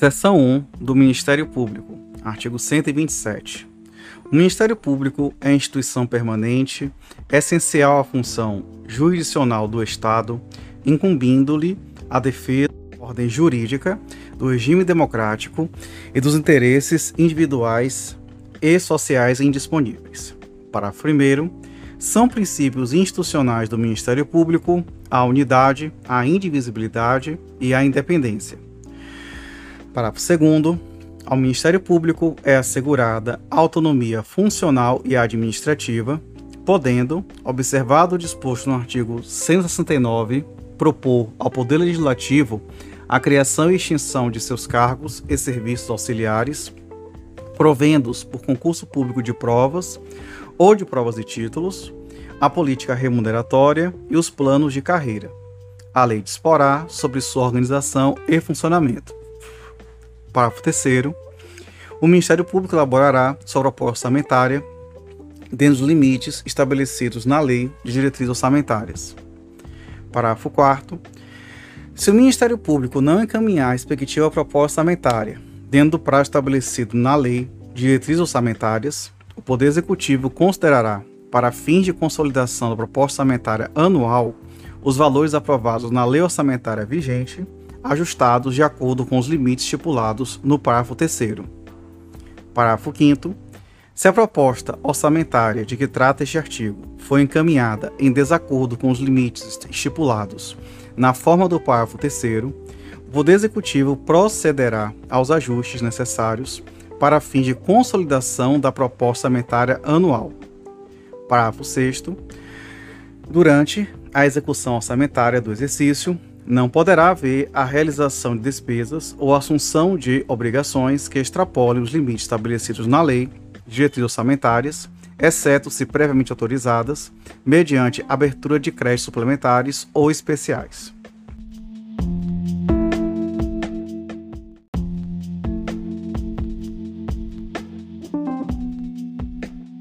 Seção 1 do Ministério Público, artigo 127. O Ministério Público é instituição permanente, essencial à função jurisdicional do Estado, incumbindo-lhe a defesa da ordem jurídica, do regime democrático e dos interesses individuais e sociais indisponíveis. Parágrafo 1. São princípios institucionais do Ministério Público a unidade, a indivisibilidade e a independência. Parágrafo 2. Ao Ministério Público é assegurada autonomia funcional e administrativa, podendo, observado o disposto no artigo 169, propor ao Poder Legislativo a criação e extinção de seus cargos e serviços auxiliares, provendos por concurso público de provas ou de provas e títulos, a política remuneratória e os planos de carreira. A lei disporá sobre sua organização e funcionamento. Parágrafo 3 o Ministério Público elaborará sua proposta orçamentária dentro dos limites estabelecidos na Lei de Diretrizes Orçamentárias. Parágrafo 4 Se o Ministério Público não encaminhar a respectiva proposta orçamentária dentro do prazo estabelecido na Lei de Diretrizes Orçamentárias, o Poder Executivo considerará, para fins de consolidação da proposta orçamentária anual, os valores aprovados na lei orçamentária vigente ajustados de acordo com os limites estipulados no parágrafo 3. Parágrafo 5. Se a proposta orçamentária de que trata este artigo foi encaminhada em desacordo com os limites estipulados na forma do parágrafo 3, o Poder Executivo procederá aos ajustes necessários para fins de consolidação da proposta orçamentária anual. Parágrafo 6. Durante a execução orçamentária do exercício, não poderá haver a realização de despesas ou assunção de obrigações que extrapolem os limites estabelecidos na lei, diretrizes orçamentárias, exceto se previamente autorizadas, mediante abertura de créditos suplementares ou especiais.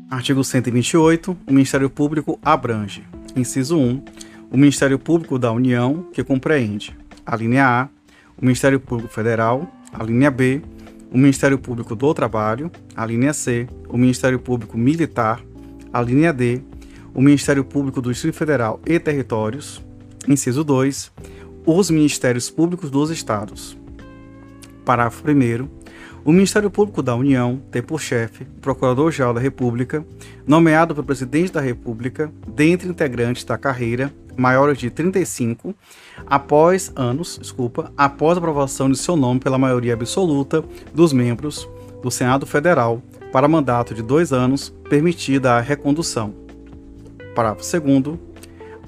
Artigo 128. O Ministério Público abrange. Inciso 1 o Ministério Público da União, que compreende a linha A, o Ministério Público Federal, a linha B, o Ministério Público do Trabalho, a linha C, o Ministério Público Militar, a linha D, o Ministério Público do Distrito Federal e Territórios, inciso 2, os Ministérios Públicos dos Estados. Parágrafo 1 o Ministério Público da União tem por chefe o Procurador-Geral da República, nomeado pelo Presidente da República, dentre integrantes da carreira maiores de 35, após anos, desculpa, após a aprovação de seu nome pela maioria absoluta dos membros do Senado Federal para mandato de dois anos, permitida a recondução. Parágrafo 2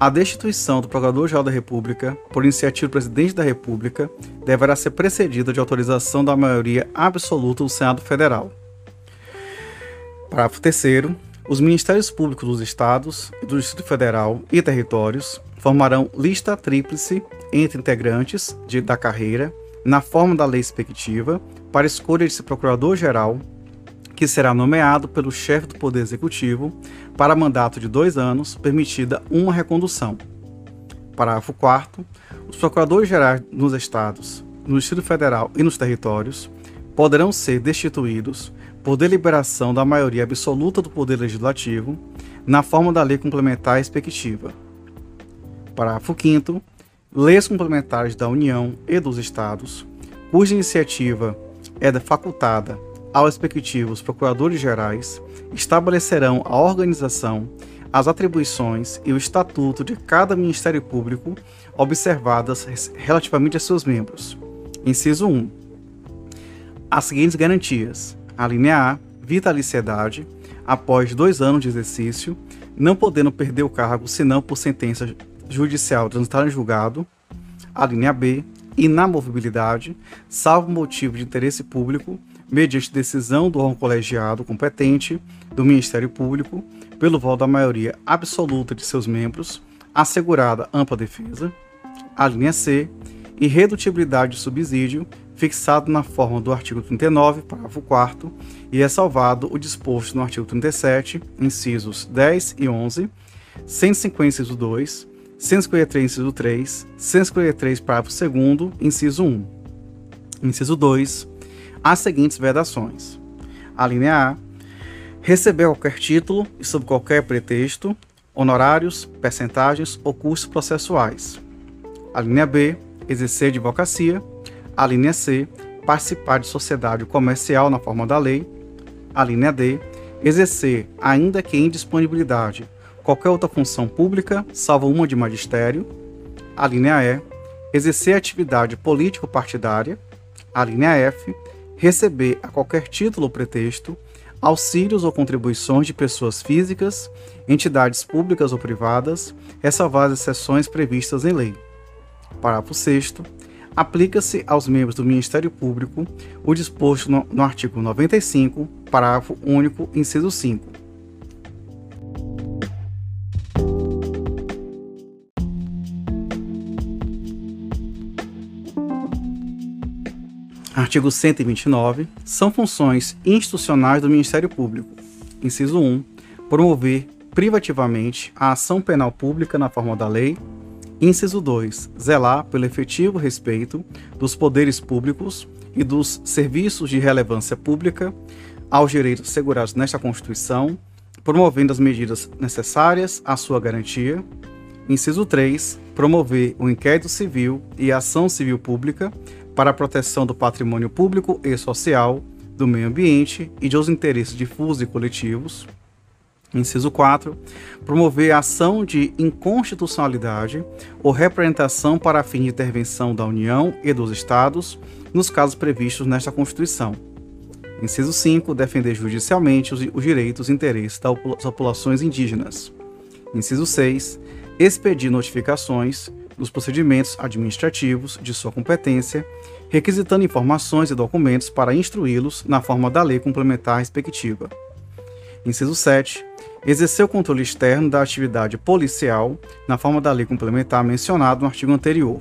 a destituição do Procurador-Geral da República, por iniciativa do Presidente da República, deverá ser precedida de autorização da maioria absoluta do Senado Federal. Parágrafo 3 os Ministérios Públicos dos Estados do Distrito Federal e Territórios formarão lista tríplice entre integrantes de, da carreira, na forma da lei expectativa, para escolha de Procurador-Geral, que será nomeado pelo chefe do Poder Executivo para mandato de dois anos, permitida uma recondução. Parágrafo 4. Os Procuradores-Gerais nos Estados, no Distrito Federal e nos territórios poderão ser destituídos por deliberação da maioria absoluta do Poder Legislativo, na forma da Lei Complementar Expectativa. Parágrafo 5. Leis complementares da União e dos Estados, cuja iniciativa é facultada aos respectivos procuradores gerais, estabelecerão a organização, as atribuições e o estatuto de cada Ministério Público, observadas relativamente a seus membros. Inciso 1. As seguintes garantias: a linha A, vitaliciedade, após dois anos de exercício, não podendo perder o cargo senão por sentença judicial transitada em julgado. A linha B, inamovibilidade, salvo motivo de interesse público, mediante decisão do órgão colegiado competente do Ministério Público, pelo voto da maioria absoluta de seus membros, assegurada ampla defesa. A linha C, irredutibilidade de subsídio, fixado na forma do artigo 39, parágrafo 4 e é salvado o disposto no artigo 37, incisos 10 e 11, 150, inciso 2, 153, inciso 3, 153, parágrafo 2 inciso 1. Inciso 2. As seguintes vedações. A linha A. Receber qualquer título e sob qualquer pretexto, honorários, percentagens ou custos processuais. A linha B. Exercer advocacia. A linha C. Participar de sociedade comercial na forma da lei. A linha D. Exercer, ainda que em disponibilidade, qualquer outra função pública, salvo uma de magistério. A linha E. Exercer atividade político-partidária. A linha F. Receber a qualquer título ou pretexto auxílios ou contribuições de pessoas físicas, entidades públicas ou privadas, ressalvadas exceções previstas em lei. Parágrafo 6 aplica-se aos membros do Ministério Público o disposto no, no artigo 95, parágrafo único, inciso 5. Artigo 129. São funções institucionais do Ministério Público. Inciso 1. Promover privativamente a ação penal pública na forma da lei. Inciso 2. Zelar pelo efetivo respeito dos poderes públicos e dos serviços de relevância pública aos direitos assegurados nesta Constituição, promovendo as medidas necessárias à sua garantia. Inciso 3. Promover o inquérito civil e a ação civil pública para a proteção do patrimônio público e social, do meio ambiente e de os interesses difusos e coletivos. Inciso 4. Promover ação de inconstitucionalidade ou representação para fim de intervenção da União e dos Estados nos casos previstos nesta Constituição. Inciso 5. Defender judicialmente os, os direitos e interesses das populações indígenas. Inciso 6. Expedir notificações dos procedimentos administrativos de sua competência, requisitando informações e documentos para instruí-los na forma da lei complementar respectiva. Inciso 7. Exercer o controle externo da atividade policial na forma da lei complementar mencionada no artigo anterior.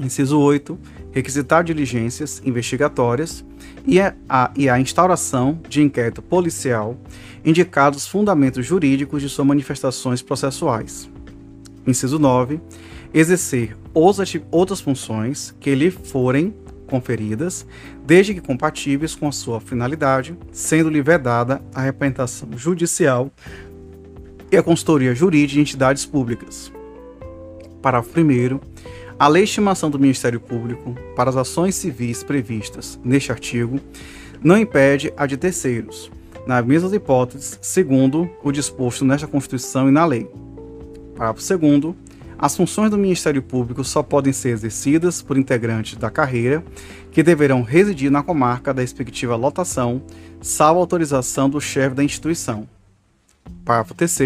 Inciso 8. Requisitar diligências investigatórias e a, e a instauração de inquérito policial indicados os fundamentos jurídicos de suas manifestações processuais. Inciso 9 exercer outras funções que lhe forem conferidas, desde que compatíveis com a sua finalidade, sendo-lhe vedada a representação judicial e a consultoria jurídica de entidades públicas. Parágrafo 1 a legitimação do Ministério Público para as ações civis previstas neste artigo não impede a de terceiros, nas mesmas hipóteses, segundo o disposto nesta Constituição e na lei. Parágrafo 2 as funções do Ministério Público só podem ser exercidas por integrantes da carreira que deverão residir na comarca da respectiva lotação, salvo autorização do chefe da instituição. Parágrafo 3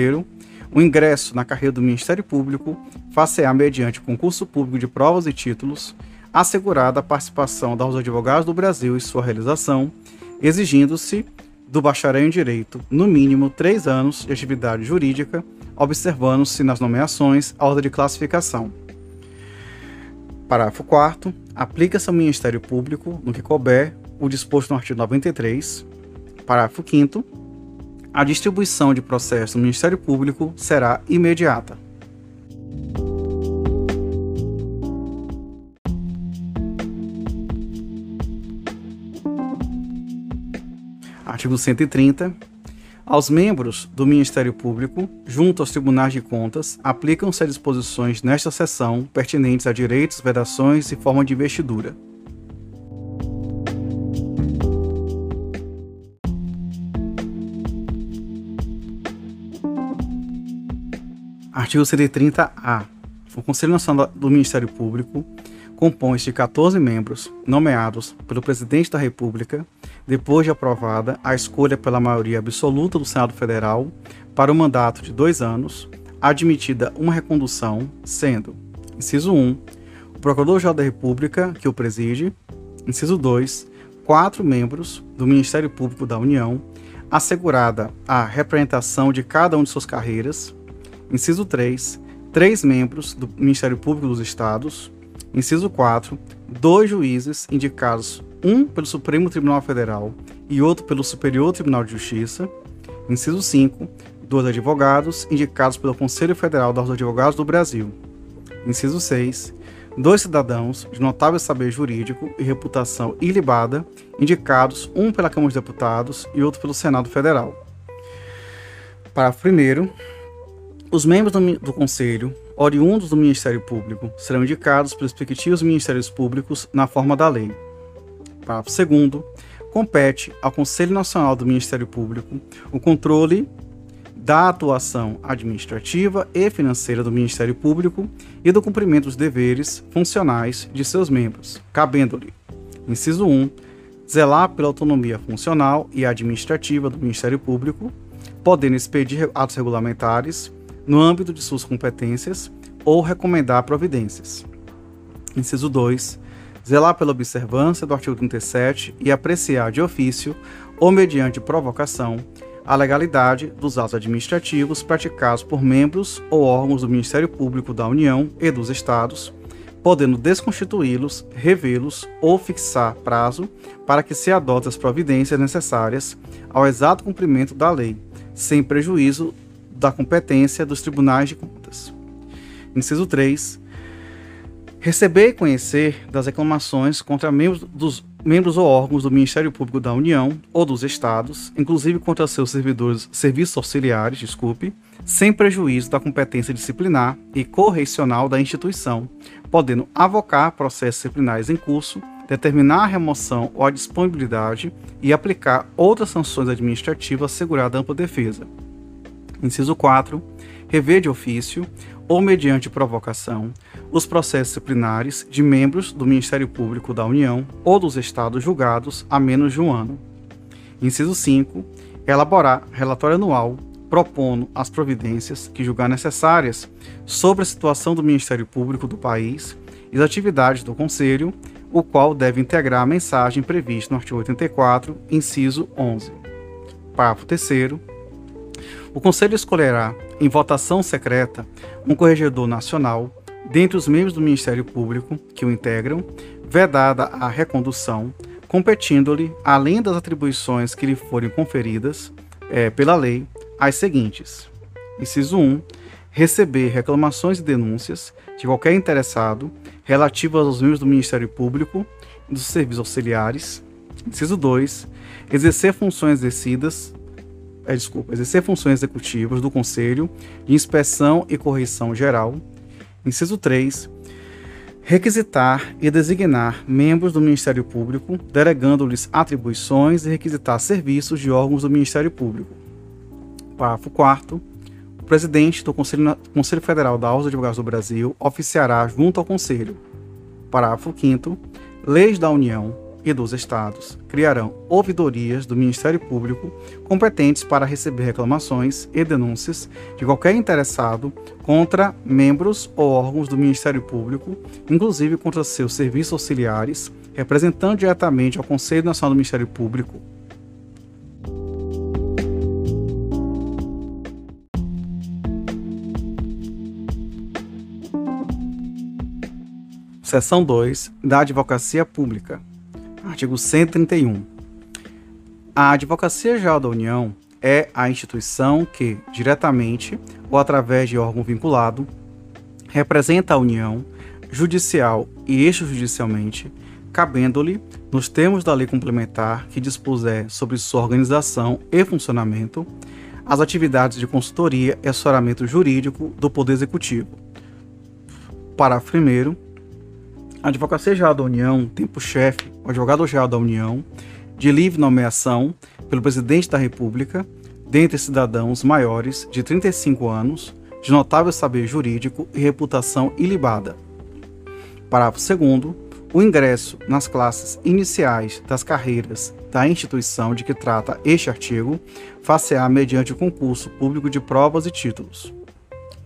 o ingresso na carreira do Ministério Público far-se-á mediante concurso público de provas e títulos, assegurada a participação dos advogados do Brasil e sua realização, exigindo-se do bacharel em Direito, no mínimo três anos de atividade jurídica observando-se nas nomeações a ordem de classificação. Parágrafo 4 Aplica-se ao Ministério Público, no que couber, o disposto no artigo 93. Parágrafo 5 A distribuição de processos no Ministério Público será imediata. Artigo 130 aos membros do Ministério Público, junto aos tribunais de contas, aplicam-se as disposições nesta seção pertinentes a direitos, vedações e forma de investidura. Artigo 130-A. O Conselho Nacional do Ministério Público compõe-se de 14 membros nomeados pelo Presidente da República depois de aprovada a escolha pela maioria absoluta do Senado Federal para o um mandato de dois anos, admitida uma recondução, sendo, inciso 1, o Procurador-Geral da República, que o preside, inciso 2, quatro membros do Ministério Público da União, assegurada a representação de cada um de suas carreiras, inciso 3, três membros do Ministério Público dos Estados, inciso 4, dois juízes indicados um pelo Supremo Tribunal Federal e outro pelo Superior Tribunal de Justiça. Inciso 5. Dois advogados indicados pelo Conselho Federal dos Advogados do Brasil. Inciso 6. dois cidadãos de notável saber jurídico e reputação ilibada, indicados um pela Câmara dos Deputados e outro pelo Senado Federal. Parágrafo 1. Os membros do, do Conselho, oriundos do Ministério Público, serão indicados pelos respectivos Ministérios Públicos na forma da lei. Parágrafo 2. Compete ao Conselho Nacional do Ministério Público o controle da atuação administrativa e financeira do Ministério Público e do cumprimento dos deveres funcionais de seus membros, cabendo-lhe, inciso 1, zelar pela autonomia funcional e administrativa do Ministério Público, podendo expedir atos regulamentares no âmbito de suas competências ou recomendar providências. Inciso 2, zelar pela observância do artigo 37 e apreciar de ofício ou mediante provocação a legalidade dos atos administrativos praticados por membros ou órgãos do Ministério Público da União e dos Estados, podendo desconstituí-los, revê-los ou fixar prazo para que se adotem as providências necessárias ao exato cumprimento da lei, sem prejuízo da competência dos tribunais de contas. Inciso 3. Receber e conhecer das reclamações contra membros dos membros ou órgãos do Ministério Público da União ou dos Estados, inclusive contra seus servidores, serviços auxiliares, desculpe, sem prejuízo da competência disciplinar e correcional da instituição, podendo avocar processos disciplinares em curso, determinar a remoção ou a disponibilidade e aplicar outras sanções administrativas assegurada ampla defesa. Inciso 4. Rever de ofício ou mediante provocação os processos disciplinares de membros do Ministério Público da União ou dos Estados julgados há menos de um ano. Inciso 5. Elaborar relatório anual propondo as providências que julgar necessárias sobre a situação do Ministério Público do país e as atividades do Conselho, o qual deve integrar a mensagem prevista no artigo 84, inciso 11. Parágrafo 3 o Conselho escolherá, em votação secreta, um corregedor nacional dentre os membros do Ministério Público que o integram, vedada a recondução, competindo-lhe, além das atribuições que lhe forem conferidas é, pela lei, as seguintes: inciso 1. Receber reclamações e denúncias de qualquer interessado relativas aos membros do Ministério Público e dos serviços auxiliares. Inciso 2. Exercer funções exercidas é, desculpa, exercer funções executivas do Conselho de Inspeção e Correção Geral. Inciso 3. Requisitar e designar membros do Ministério Público, delegando-lhes atribuições e requisitar serviços de órgãos do Ministério Público. Parágrafo 4. O presidente do Conselho, Conselho Federal da Ordem dos Advogados do Brasil oficiará junto ao Conselho. Parágrafo 5. Leis da União, e dos estados criarão ouvidorias do Ministério Público competentes para receber reclamações e denúncias de qualquer interessado contra membros ou órgãos do Ministério Público, inclusive contra seus serviços auxiliares, representando diretamente ao Conselho Nacional do Ministério Público. Seção 2 da Advocacia Pública. Artigo 131. A Advocacia Geral da União é a instituição que, diretamente ou através de órgão vinculado, representa a União, judicial e extrajudicialmente, cabendo-lhe, nos termos da lei complementar que dispuser sobre sua organização e funcionamento, as atividades de consultoria e assessoramento jurídico do Poder Executivo. Parágrafo 1. A Advocacia Geral da União tem por chefe o advogado-geral da União, de livre nomeação pelo Presidente da República, dentre cidadãos maiores de 35 anos, de notável saber jurídico e reputação ilibada. Parágrafo 2 o ingresso nas classes iniciais das carreiras da instituição de que trata este artigo far-se-á mediante o concurso público de provas e títulos.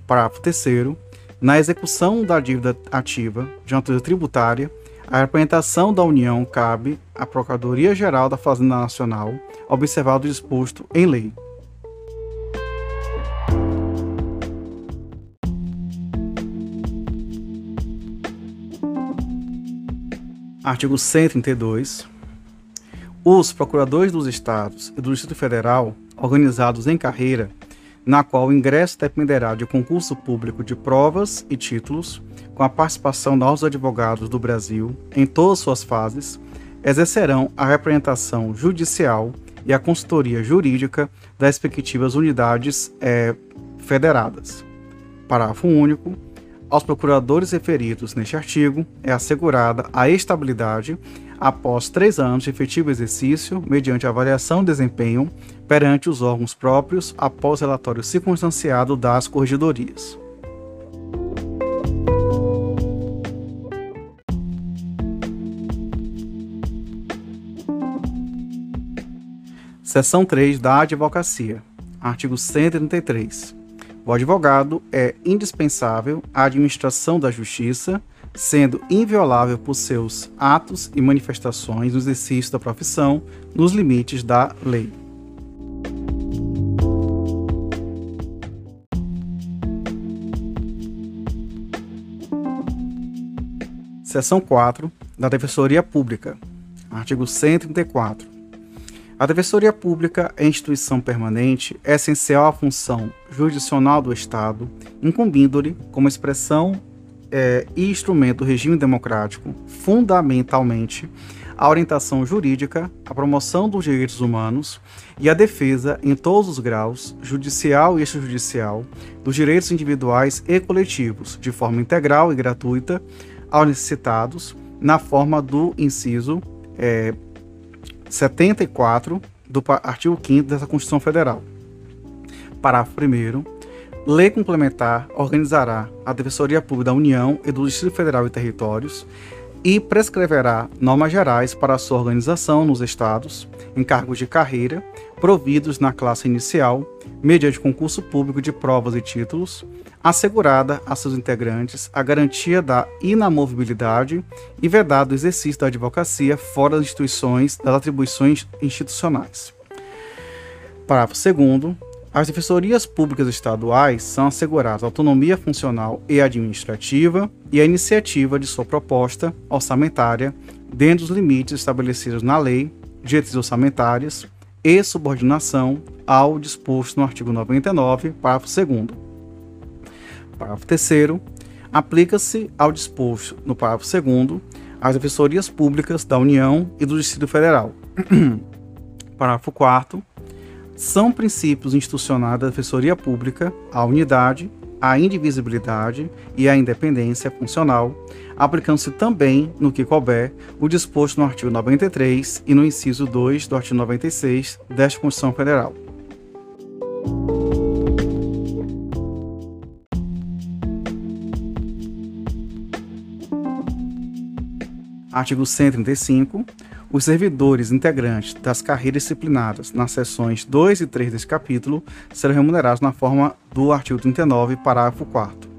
Parágrafo 3 na execução da dívida ativa de natureza tributária, a representação da União cabe à Procuradoria-Geral da Fazenda Nacional, observado o disposto em lei. Artigo 132. Os procuradores dos estados e do Distrito Federal, organizados em carreira, na qual o ingresso dependerá de concurso público de provas e títulos, com a participação dos advogados do Brasil em todas suas fases, exercerão a representação judicial e a consultoria jurídica das respectivas unidades é, federadas. Parágrafo único. Aos procuradores referidos neste artigo é assegurada a estabilidade após três anos de efetivo exercício, mediante avaliação de desempenho perante os órgãos próprios após relatório circunstanciado das corregedorias. Seção 3 da Advocacia. Artigo 133. O advogado é indispensável à administração da justiça, sendo inviolável por seus atos e manifestações no exercício da profissão nos limites da lei. Seção 4 da Defensoria Pública. Artigo 134. A Defensoria Pública é instituição permanente, é essencial à função jurisdicional do Estado, incumbindo-lhe, como expressão é, e instrumento do regime democrático, fundamentalmente, a orientação jurídica, a promoção dos direitos humanos e a defesa, em todos os graus, judicial e extrajudicial, dos direitos individuais e coletivos, de forma integral e gratuita, aos necessitados, na forma do inciso é, 74 do artigo 5 dessa Constituição Federal. Parágrafo 1 Lei complementar organizará a Defensoria Pública da União e do Distrito Federal e Territórios e prescreverá normas gerais para sua organização nos estados, em cargos de carreira, providos na classe inicial, mediante concurso público de provas e títulos, assegurada a seus integrantes a garantia da inamovibilidade e vedado o exercício da advocacia fora das instituições das atribuições institucionais. Parágrafo 2 as defensorias públicas estaduais são asseguradas autonomia funcional e administrativa e a iniciativa de sua proposta orçamentária dentro dos limites estabelecidos na lei, diretrizes orçamentárias e subordinação ao disposto no artigo 99, parágrafo 2 Parágrafo 3 aplica-se ao disposto no parágrafo 2 as defensorias públicas da União e do Distrito Federal. parágrafo 4 são princípios institucionais da Defensoria Pública a unidade, a indivisibilidade e a independência funcional, aplicando-se também, no que couber, o disposto no artigo 93 e no inciso 2 do artigo 96 desta Constituição Federal. Artigo 135. Os servidores integrantes das carreiras disciplinadas nas seções 2 e 3 deste capítulo serão remunerados na forma do artigo 39, parágrafo 4.